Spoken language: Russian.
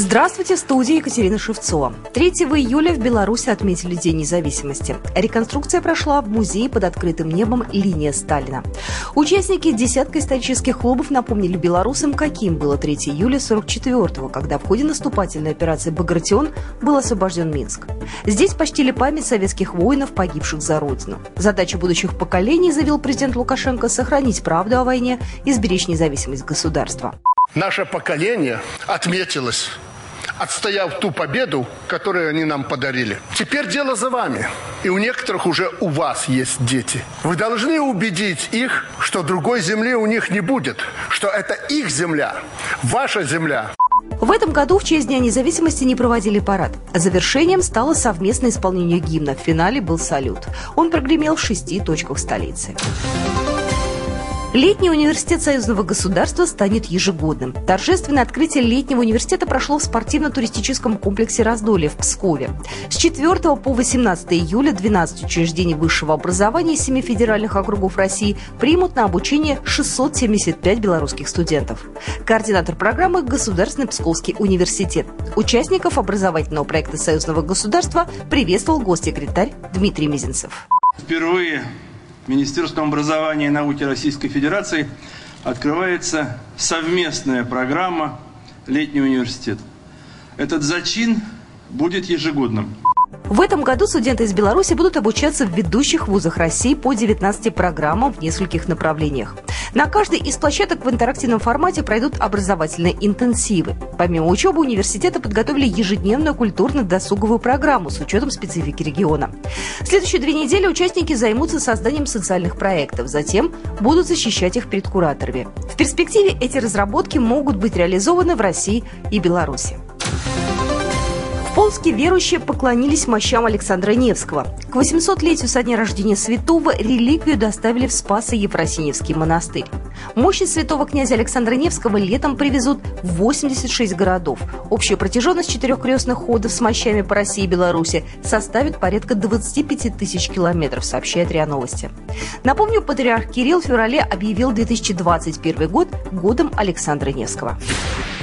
Здравствуйте, в студии Екатерина Шевцова. 3 июля в Беларуси отметили День независимости. Реконструкция прошла в музее под открытым небом «Линия Сталина». Участники десятка исторических клубов напомнили белорусам, каким было 3 июля 44-го, когда в ходе наступательной операции «Багратион» был освобожден Минск. Здесь почтили память советских воинов, погибших за Родину. Задача будущих поколений, заявил президент Лукашенко, сохранить правду о войне и сберечь независимость государства. Наше поколение отметилось отстояв ту победу, которую они нам подарили. Теперь дело за вами. И у некоторых уже у вас есть дети. Вы должны убедить их, что другой земли у них не будет, что это их земля, ваша земля. В этом году в честь Дня независимости не проводили парад. Завершением стало совместное исполнение гимна. В финале был салют. Он прогремел в шести точках столицы. Летний университет союзного государства станет ежегодным. Торжественное открытие летнего университета прошло в спортивно-туристическом комплексе «Раздолье» в Пскове. С 4 по 18 июля 12 учреждений высшего образования из 7 федеральных округов России примут на обучение 675 белорусских студентов. Координатор программы – Государственный Псковский университет. Участников образовательного проекта союзного государства приветствовал госсекретарь Дмитрий Мизинцев. Впервые Министерством образования и науки Российской Федерации открывается совместная программа «Летний университет». Этот зачин будет ежегодным. В этом году студенты из Беларуси будут обучаться в ведущих вузах России по 19 программам в нескольких направлениях. На каждой из площадок в интерактивном формате пройдут образовательные интенсивы. Помимо учебы, университеты подготовили ежедневную культурно-досуговую программу с учетом специфики региона. следующие две недели участники займутся созданием социальных проектов, затем будут защищать их перед кураторами. В перспективе эти разработки могут быть реализованы в России и Беларуси. Полские верующие поклонились мощам Александра Невского. К 800-летию со дня рождения святого реликвию доставили в Спасо-Ефросиневский монастырь. Мощи святого князя Александра Невского летом привезут в 86 городов. Общая протяженность четырех крестных ходов с мощами по России и Беларуси составит порядка 25 тысяч километров, сообщает РИА Новости. Напомню, патриарх Кирилл в феврале объявил 2021 год годом Александра Невского.